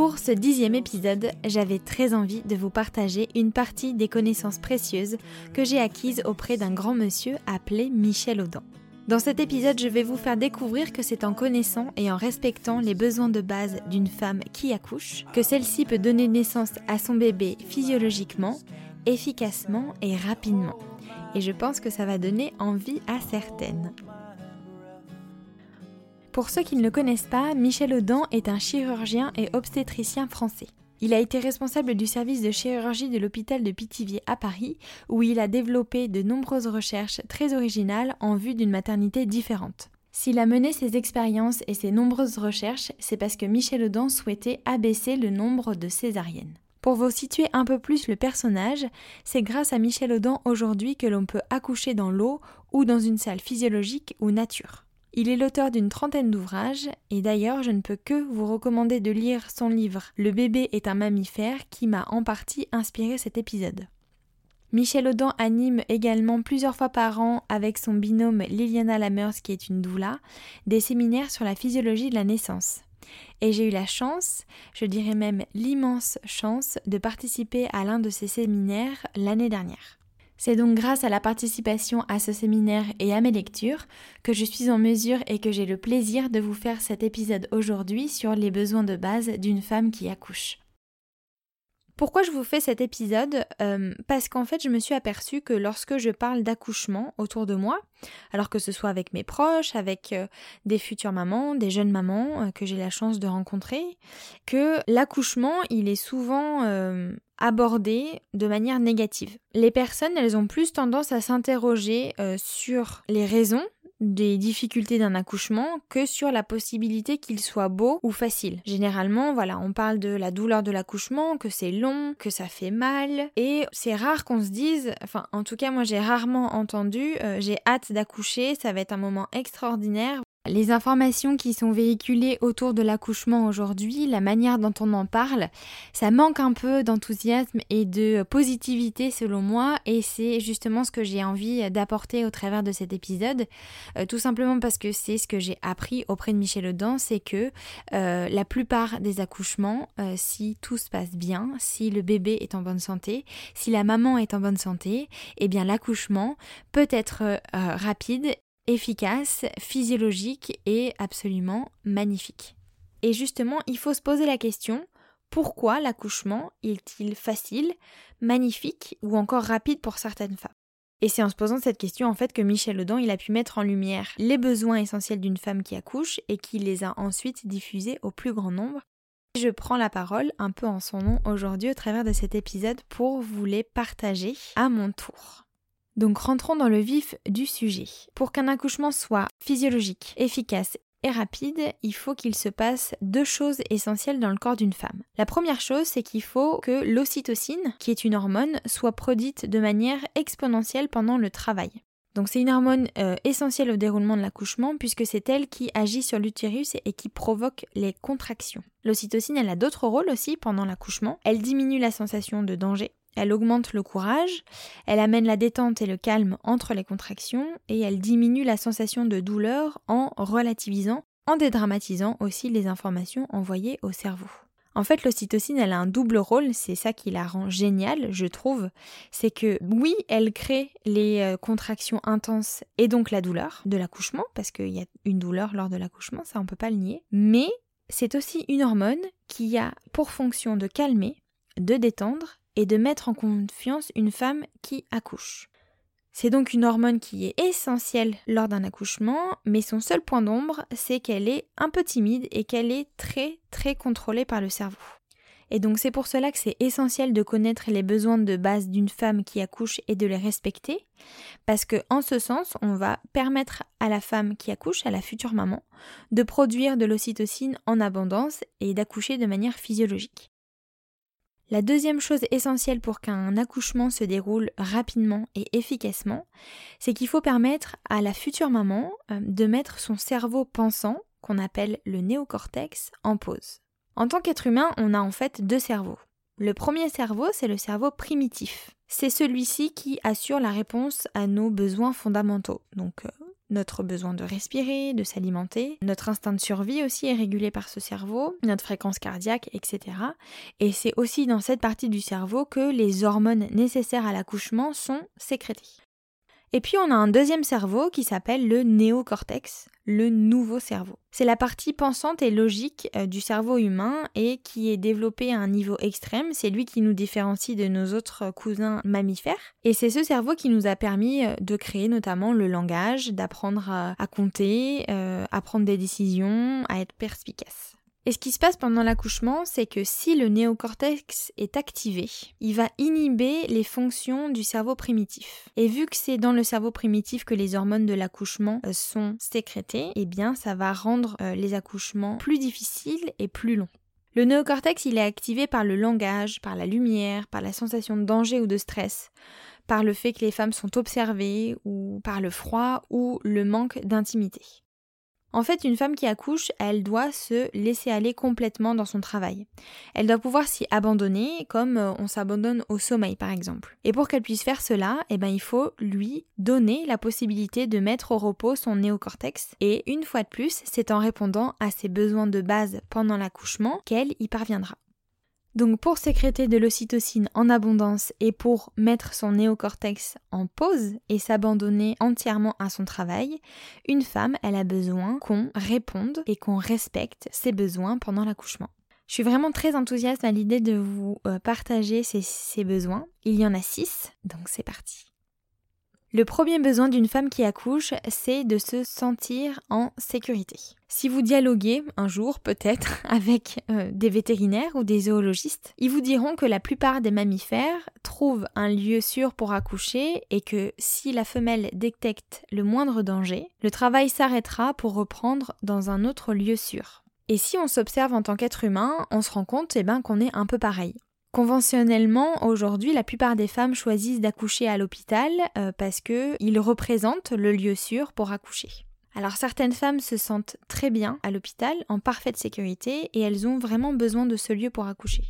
Pour ce dixième épisode, j'avais très envie de vous partager une partie des connaissances précieuses que j'ai acquises auprès d'un grand monsieur appelé Michel Audin. Dans cet épisode, je vais vous faire découvrir que c'est en connaissant et en respectant les besoins de base d'une femme qui accouche que celle-ci peut donner naissance à son bébé physiologiquement, efficacement et rapidement. Et je pense que ça va donner envie à certaines. Pour ceux qui ne le connaissent pas, Michel Audin est un chirurgien et obstétricien français. Il a été responsable du service de chirurgie de l'hôpital de Pithiviers à Paris, où il a développé de nombreuses recherches très originales en vue d'une maternité différente. S'il a mené ses expériences et ses nombreuses recherches, c'est parce que Michel Audin souhaitait abaisser le nombre de césariennes. Pour vous situer un peu plus le personnage, c'est grâce à Michel Audin aujourd'hui que l'on peut accoucher dans l'eau ou dans une salle physiologique ou nature. Il est l'auteur d'une trentaine d'ouvrages, et d'ailleurs je ne peux que vous recommander de lire son livre Le bébé est un mammifère qui m'a en partie inspiré cet épisode. Michel Audin anime également plusieurs fois par an avec son binôme Liliana Lamers qui est une doula, des séminaires sur la physiologie de la naissance. Et j'ai eu la chance, je dirais même l'immense chance, de participer à l'un de ces séminaires l'année dernière. C'est donc grâce à la participation à ce séminaire et à mes lectures que je suis en mesure et que j'ai le plaisir de vous faire cet épisode aujourd'hui sur les besoins de base d'une femme qui accouche. Pourquoi je vous fais cet épisode? Euh, Parce qu'en fait, je me suis aperçue que lorsque je parle d'accouchement autour de moi, alors que ce soit avec mes proches, avec euh, des futures mamans, des jeunes mamans euh, que j'ai la chance de rencontrer, que l'accouchement, il est souvent abordé de manière négative. Les personnes, elles ont plus tendance à s'interroger sur les raisons des difficultés d'un accouchement que sur la possibilité qu'il soit beau ou facile. Généralement, voilà, on parle de la douleur de l'accouchement, que c'est long, que ça fait mal, et c'est rare qu'on se dise, enfin en tout cas moi j'ai rarement entendu, euh, j'ai hâte d'accoucher, ça va être un moment extraordinaire. Les informations qui sont véhiculées autour de l'accouchement aujourd'hui, la manière dont on en parle, ça manque un peu d'enthousiasme et de positivité selon moi et c'est justement ce que j'ai envie d'apporter au travers de cet épisode, euh, tout simplement parce que c'est ce que j'ai appris auprès de Michel Audin, c'est que euh, la plupart des accouchements, euh, si tout se passe bien, si le bébé est en bonne santé, si la maman est en bonne santé, eh bien l'accouchement peut être rapide efficace, physiologique et absolument magnifique. Et justement, il faut se poser la question, pourquoi l'accouchement est-il facile, magnifique ou encore rapide pour certaines femmes? Et c'est en se posant cette question en fait que Michel Audin a pu mettre en lumière les besoins essentiels d'une femme qui accouche et qui les a ensuite diffusés au plus grand nombre. Je prends la parole un peu en son nom aujourd'hui au travers de cet épisode pour vous les partager à mon tour. Donc rentrons dans le vif du sujet. Pour qu'un accouchement soit physiologique, efficace et rapide, il faut qu'il se passe deux choses essentielles dans le corps d'une femme. La première chose, c'est qu'il faut que l'ocytocine, qui est une hormone, soit produite de manière exponentielle pendant le travail. Donc c'est une hormone euh, essentielle au déroulement de l'accouchement puisque c'est elle qui agit sur l'utérus et qui provoque les contractions. L'ocytocine, elle a d'autres rôles aussi pendant l'accouchement. Elle diminue la sensation de danger, elle augmente le courage, elle amène la détente et le calme entre les contractions et elle diminue la sensation de douleur en relativisant, en dédramatisant aussi les informations envoyées au cerveau. En fait, l'ocytocine, elle a un double rôle, c'est ça qui la rend géniale, je trouve. C'est que oui, elle crée les euh, contractions intenses et donc la douleur de l'accouchement, parce qu'il y a une douleur lors de l'accouchement, ça on peut pas le nier. Mais c'est aussi une hormone qui a pour fonction de calmer, de détendre et de mettre en confiance une femme qui accouche. C'est donc une hormone qui est essentielle lors d'un accouchement, mais son seul point d'ombre, c'est qu'elle est un peu timide et qu'elle est très très contrôlée par le cerveau. Et donc c'est pour cela que c'est essentiel de connaître les besoins de base d'une femme qui accouche et de les respecter, parce que en ce sens, on va permettre à la femme qui accouche, à la future maman, de produire de l'ocytocine en abondance et d'accoucher de manière physiologique. La deuxième chose essentielle pour qu'un accouchement se déroule rapidement et efficacement, c'est qu'il faut permettre à la future maman euh, de mettre son cerveau pensant, qu'on appelle le néocortex, en pause. En tant qu'être humain, on a en fait deux cerveaux. Le premier cerveau, c'est le cerveau primitif. C'est celui-ci qui assure la réponse à nos besoins fondamentaux. Donc euh, notre besoin de respirer, de s'alimenter, notre instinct de survie aussi est régulé par ce cerveau, notre fréquence cardiaque, etc. Et c'est aussi dans cette partie du cerveau que les hormones nécessaires à l'accouchement sont sécrétées. Et puis on a un deuxième cerveau qui s'appelle le néocortex, le nouveau cerveau. C'est la partie pensante et logique euh, du cerveau humain et qui est développé à un niveau extrême. C'est lui qui nous différencie de nos autres cousins mammifères. Et c'est ce cerveau qui nous a permis euh, de créer notamment le langage, d'apprendre à, compter, euh, à prendre des décisions, à être perspicace. Et ce qui se passe pendant l'accouchement, c'est que si le néocortex est activé, il va inhiber les fonctions du cerveau primitif. Et vu que c'est dans le cerveau primitif que les hormones de l'accouchement euh, sont sécrétées, eh bien ça va rendre euh, les accouchements plus difficiles et plus longs. Le néocortex, il est activé par le langage, par la lumière, par la sensation de danger ou de stress, par le fait que les femmes sont observées ou par le froid ou le manque d'intimité. En fait, une femme qui accouche, elle doit se laisser aller complètement dans son travail. Elle doit pouvoir s'y abandonner comme euh, on s'abandonne au sommeil par exemple. Et pour qu'elle puisse faire cela, eh ben, il faut lui donner la possibilité de mettre au repos son néocortex. Et une fois de plus, c'est en répondant à ses besoins de base pendant l'accouchement qu'elle y parviendra. Donc pour sécréter de l'ocytocine en abondance et pour mettre son néocortex en pause et s'abandonner entièrement à son travail, une femme, elle a besoin qu'on réponde et qu'on respecte ses besoins pendant l'accouchement. Je suis vraiment très enthousiaste à l'idée de vous euh, partager ces, ces besoins. Il y en a six, donc c'est parti. Le premier besoin d'une femme qui accouche, c'est de se sentir en sécurité. Si vous dialoguez un jour peut-être avec euh, des vétérinaires ou des zoologistes, ils vous diront que la plupart des mammifères trouvent un lieu sûr pour accoucher et que si la femelle détecte le moindre danger, le travail s'arrêtera pour reprendre dans un autre lieu sûr. Et si on s'observe en tant qu'être humain, on se rend compte eh ben, qu'on est un peu pareil. Conventionnellement, aujourd'hui, la plupart des femmes choisissent d'accoucher à l'hôpital euh, parce qu'il représente le lieu sûr pour accoucher. Alors certaines femmes se sentent très bien à l'hôpital, en parfaite sécurité, et elles ont vraiment besoin de ce lieu pour accoucher.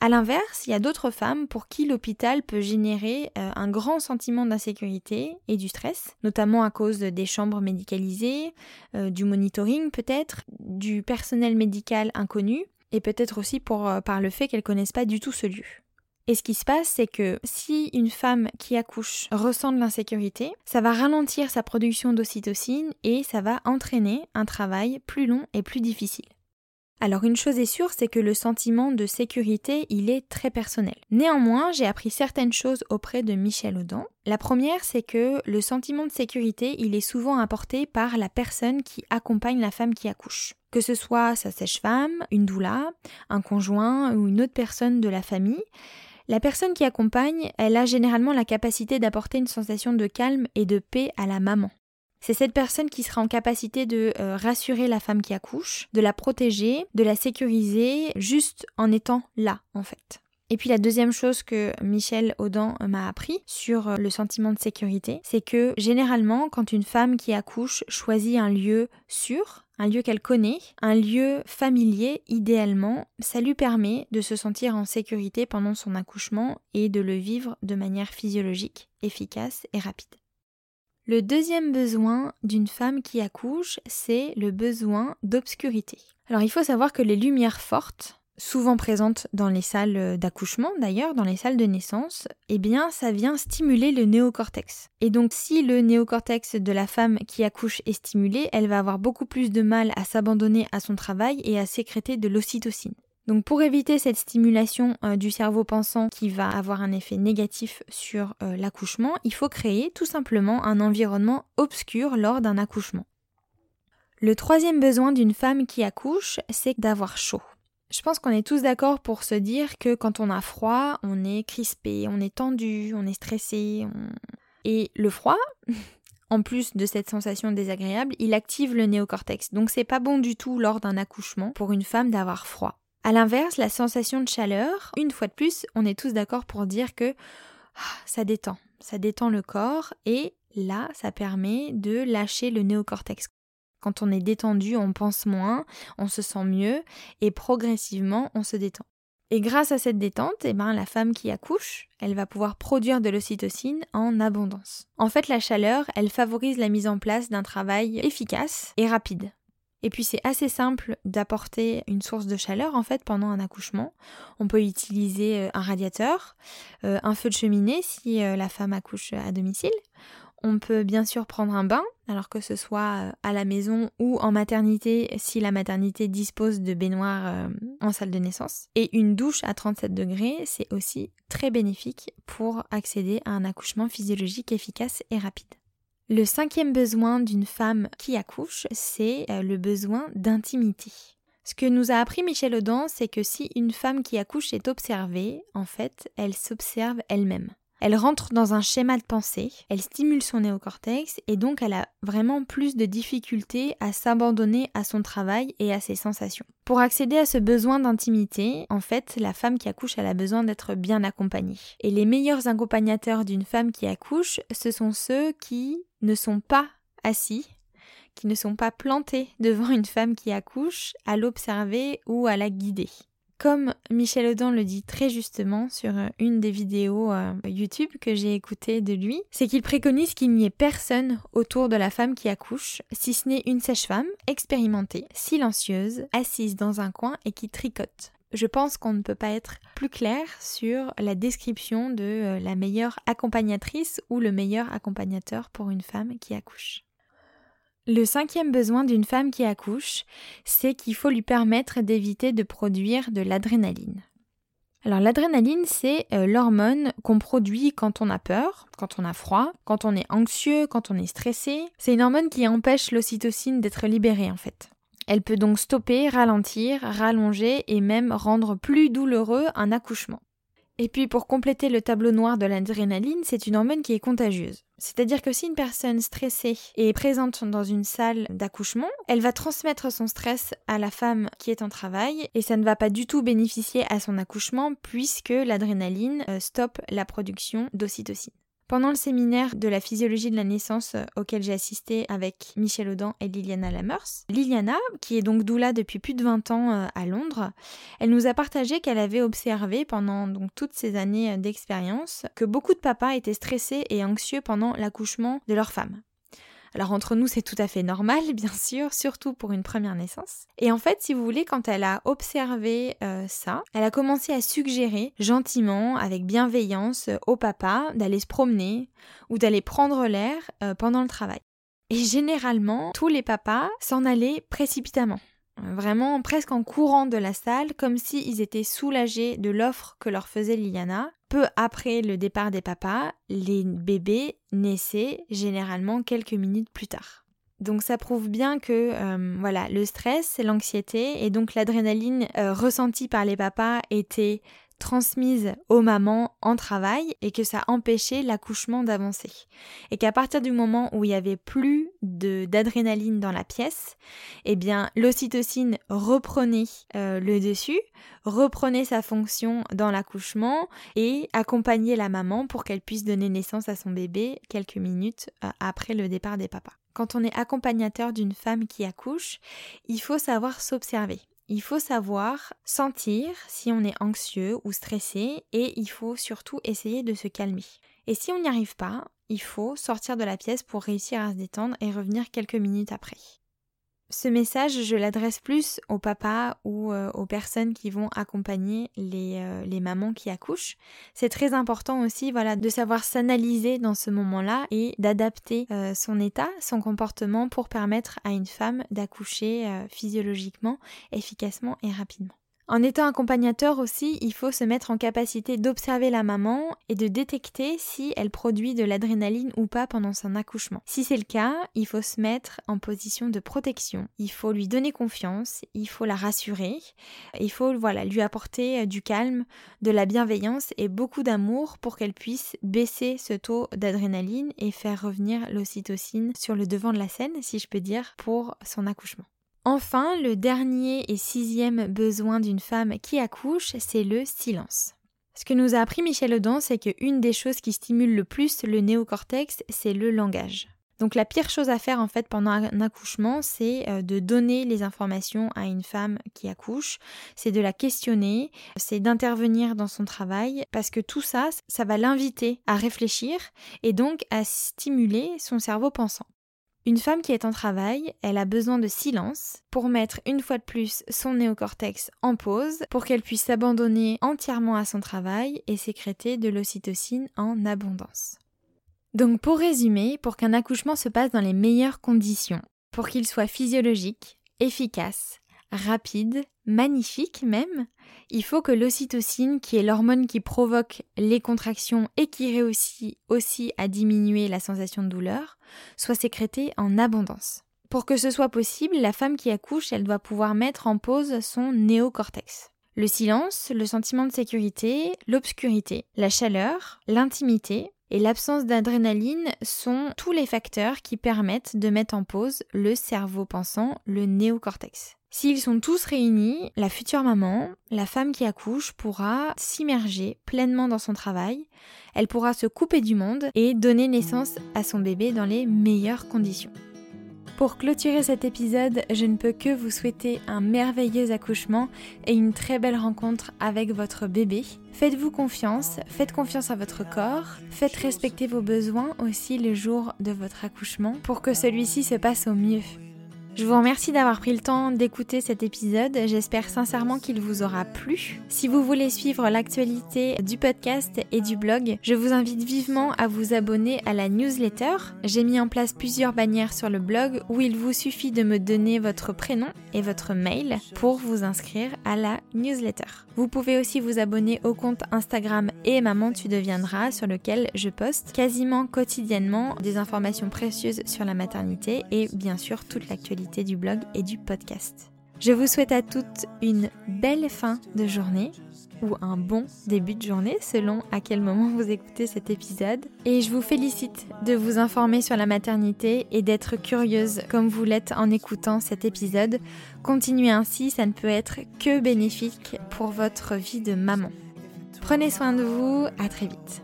A l'inverse, il y a d'autres femmes pour qui l'hôpital peut générer euh, un grand sentiment d'insécurité et du stress, notamment à cause des chambres médicalisées, euh, du monitoring peut-être, du personnel médical inconnu, et peut-être aussi euh, par le fait qu'elles connaissent pas du tout ce lieu. Et ce qui se passe, c'est que si une femme qui accouche ressent de l'insécurité, ça va ralentir sa production d'ocytocine et ça va entraîner un travail plus long et plus difficile. Alors une chose est sûre, c'est que le sentiment de sécurité, il est très personnel. Néanmoins, j'ai appris certaines choses auprès de Michel Audin. La première, c'est que le sentiment de sécurité, il est souvent apporté par la personne qui accompagne la femme qui accouche. Que ce soit sa sèche-femme, une doula, un conjoint ou une autre personne de la famille, la personne qui accompagne, elle a généralement la capacité d'apporter une sensation de calme et de paix à la maman. C'est cette personne qui sera en capacité de euh, rassurer la femme qui accouche, de la protéger, de la sécuriser, juste en étant là, en fait. Et puis la deuxième chose que Michel Audin m'a appris sur euh, le sentiment de sécurité, c'est que généralement quand une femme qui accouche choisit un lieu sûr, un lieu qu'elle connaît, un lieu familier idéalement, ça lui permet de se sentir en sécurité pendant son accouchement et de le vivre de manière physiologique, efficace et rapide. Le deuxième besoin d'une femme qui accouche, c'est le besoin d'obscurité. Alors il faut savoir que les lumières fortes, souvent présentes dans les salles d'accouchement d'ailleurs, dans les salles de naissance, eh bien ça vient stimuler le néocortex. Et donc si le néocortex de la femme qui accouche est stimulé, elle va avoir beaucoup plus de mal à s'abandonner à son travail et à sécréter de l'ocytocine. Donc pour éviter cette stimulation euh, du cerveau pensant qui va avoir un effet négatif sur euh, l'accouchement, il faut créer tout simplement un environnement obscur lors d'un accouchement. Le troisième besoin d'une femme qui accouche, c'est d'avoir chaud. Je pense qu'on est tous d'accord pour se dire que quand on a froid, on est crispé, on est tendu, on est stressé. Et le froid, en plus de cette sensation désagréable, il active le néocortex. Donc c'est pas bon du tout lors d'un accouchement pour une femme d'avoir froid. À l'inverse, la sensation de chaleur, une fois de plus, on est tous d'accord pour dire que ah, ça détend, ça détend le corps et là, ça permet de lâcher le néocortex. Quand on est détendu, on pense moins, on se sent mieux et progressivement, on se détend. Et grâce à cette détente, eh ben, la femme qui accouche, elle va pouvoir produire de l'ocytocine en abondance. En fait, la chaleur, elle favorise la mise en place d'un travail efficace et rapide. Et puis c'est assez simple d'apporter une source de chaleur en fait pendant un accouchement. On peut utiliser euh, un radiateur, euh, un feu de cheminée si euh, la femme accouche à domicile. On peut bien sûr prendre un bain, alors que ce soit à la maison ou en maternité si la maternité dispose de baignoires en salle de naissance. Et une douche à 37 degrés, c'est aussi très bénéfique pour accéder à un accouchement physiologique efficace et rapide. Le cinquième besoin d'une femme qui accouche, c'est euh, le besoin d'intimité. Ce que nous a appris Michel Audin, c'est que si une femme qui accouche est observée, en fait, elle s'observe elle-même. Elle rentre dans un schéma de pensée, elle stimule son néocortex et donc elle a vraiment plus de difficultés à s'abandonner à son travail et à ses sensations. Pour accéder à ce besoin d'intimité, en fait, la femme qui accouche, elle a besoin d'être bien accompagnée. Et les meilleurs accompagnateurs d'une femme qui accouche, ce sont ceux qui ne sont pas assis, qui ne sont pas plantés devant une femme qui accouche, à l'observer ou à la guider. Comme Michel Audin le dit très justement sur euh, une des vidéos euh, YouTube que j'ai écoutées de lui, c'est qu'il préconise qu'il n'y ait personne autour de la femme qui accouche, si ce n'est une sage-femme expérimentée, silencieuse, assise dans un coin et qui tricote. Je pense qu'on ne peut pas être plus clair sur la description de euh, la meilleure accompagnatrice ou le meilleur accompagnateur pour une femme qui accouche. Le cinquième besoin d'une femme qui accouche, c'est qu'il faut lui permettre d'éviter de produire de l'adrénaline. Alors l'adrénaline, c'est euh, l'hormone qu'on produit quand on a peur, quand on a froid, quand on est anxieux, quand on est stressé. C'est une hormone qui empêche l'ocytocine d'être libérée en fait. Elle peut donc stopper, ralentir, rallonger et même rendre plus douloureux un accouchement. Et puis pour compléter le tableau noir de l'adrénaline, c'est une hormone qui est contagieuse. C'est-à-dire que si une personne stressée est présente dans une salle d'accouchement, elle va transmettre son stress à la femme qui est en travail et ça ne va pas du tout bénéficier à son accouchement puisque l'adrénaline euh, stoppe la production d'ocytocine. Pendant le séminaire de la physiologie de la naissance euh, auquel j'ai assisté avec Michel Audin et Liliana Lamers, Liliana, qui est donc doula depuis plus de 20 ans euh, à Londres, elle nous a partagé qu'elle avait observé pendant donc toutes ces années euh, d'expérience que beaucoup de papas étaient stressés et anxieux pendant l'accouchement de leur femme. Alors entre nous, c'est tout à fait normal, bien sûr, surtout pour une première naissance. Et en fait, si vous voulez, quand elle a observé euh, ça, elle a commencé à suggérer gentiment, avec bienveillance, euh, au papa d'aller se promener ou d'aller prendre l'air euh, pendant le travail. Et généralement, tous les papas s'en allaient précipitamment vraiment presque en courant de la salle, comme s'ils étaient soulagés de l'offre que leur faisait Liliana, peu après le départ des papas, les bébés naissaient généralement quelques minutes plus tard. Donc ça prouve bien que euh, voilà, le stress, l'anxiété et donc l'adrénaline euh, ressentie par les papas était transmise aux mamans en travail et que ça empêchait l'accouchement d'avancer. Et qu'à partir du moment où il y avait plus d'adrénaline dans la pièce, eh bien l'ocytocine reprenait euh, le dessus, reprenait sa fonction dans l'accouchement et accompagnait la maman pour qu'elle puisse donner naissance à son bébé quelques minutes euh, après le départ des papas. Quand on est accompagnateur d'une femme qui accouche, il faut savoir s'observer. Il faut savoir sentir si on est anxieux ou stressé et il faut surtout essayer de se calmer. Et si on n'y arrive pas, il faut sortir de la pièce pour réussir à se détendre et revenir quelques minutes après. Ce message, je l'adresse plus aux papas ou euh, aux personnes qui vont accompagner les, euh, les mamans qui accouchent. C'est très important aussi voilà, de savoir s'analyser dans ce moment-là et d'adapter euh, son état, son comportement pour permettre à une femme d'accoucher physiologiquement, efficacement et rapidement. En étant accompagnateur aussi, il faut se mettre en capacité d'observer la maman et de détecter si elle produit de l'adrénaline ou pas pendant son accouchement. Si c'est le cas, il faut se mettre en position de protection. Il faut lui donner confiance, il faut la rassurer, il faut voilà, lui apporter euh, du calme, de la bienveillance et beaucoup d'amour pour qu'elle puisse baisser ce taux d'adrénaline et faire revenir l'ocytocine sur le devant de la scène, si je peux dire, pour son accouchement. Enfin, le dernier et sixième besoin d'une femme qui accouche, c'est le silence. Ce que nous a appris Michel Audin, c'est qu'une des choses qui stimule le plus le néocortex, c'est le langage. Donc la pire chose à faire en fait pendant un accouchement, c'est euh, de donner les informations à une femme qui accouche, c'est de la questionner, c'est d'intervenir dans son travail, parce que tout ça, ça va l'inviter à réfléchir et donc à stimuler son cerveau pensant. Une femme qui est en travail, elle a besoin de silence pour mettre une fois de plus son néocortex en pause, pour qu'elle puisse s'abandonner entièrement à son travail et sécréter de l'ocytocine en abondance. Donc pour résumer, pour qu'un accouchement se passe dans les meilleures conditions, pour qu'il soit physiologique, efficace, rapide, magnifique même, il faut que l'ocytocine, qui est l'hormone qui provoque les contractions et qui réussit aussi à diminuer la sensation de douleur, soit sécrétée en abondance. Pour que ce soit possible, la femme qui accouche, elle doit pouvoir mettre en pause son néocortex. Le silence, le sentiment de sécurité, l'obscurité, la chaleur, l'intimité, et l'absence d'adrénaline sont tous les facteurs qui permettent de mettre en pause le cerveau pensant, le néocortex. S'ils sont tous réunis, la future maman, la femme qui accouche, pourra s'immerger pleinement dans son travail, elle pourra se couper du monde et donner naissance à son bébé dans les meilleures conditions. Pour clôturer cet épisode, je ne peux que vous souhaiter un merveilleux accouchement et une très belle rencontre avec votre bébé. Faites-vous confiance, faites confiance à votre corps, faites respecter vos besoins aussi le jour de votre accouchement pour que celui-ci se passe au mieux. Je vous remercie d'avoir pris le temps d'écouter cet épisode. J'espère sincèrement qu'il vous aura plu. Si vous voulez suivre l'actualité du podcast et du blog, je vous invite vivement à vous abonner à la newsletter. J'ai mis en place plusieurs bannières sur le blog où il vous suffit de me donner votre prénom et votre mail pour vous inscrire à la newsletter. Vous pouvez aussi vous abonner au compte Instagram et Maman tu deviendras sur lequel je poste quasiment quotidiennement des informations précieuses sur la maternité et bien sûr toute du blog et du podcast. Je vous souhaite à toutes une belle fin de journée ou un bon début de journée selon à quel moment vous écoutez cet épisode. Et je vous félicite de vous informer sur la maternité et d'être curieuse comme vous l'êtes en écoutant cet épisode. Continuez ainsi, ça ne peut être que bénéfique pour votre vie de maman. Prenez soin de vous, à très vite.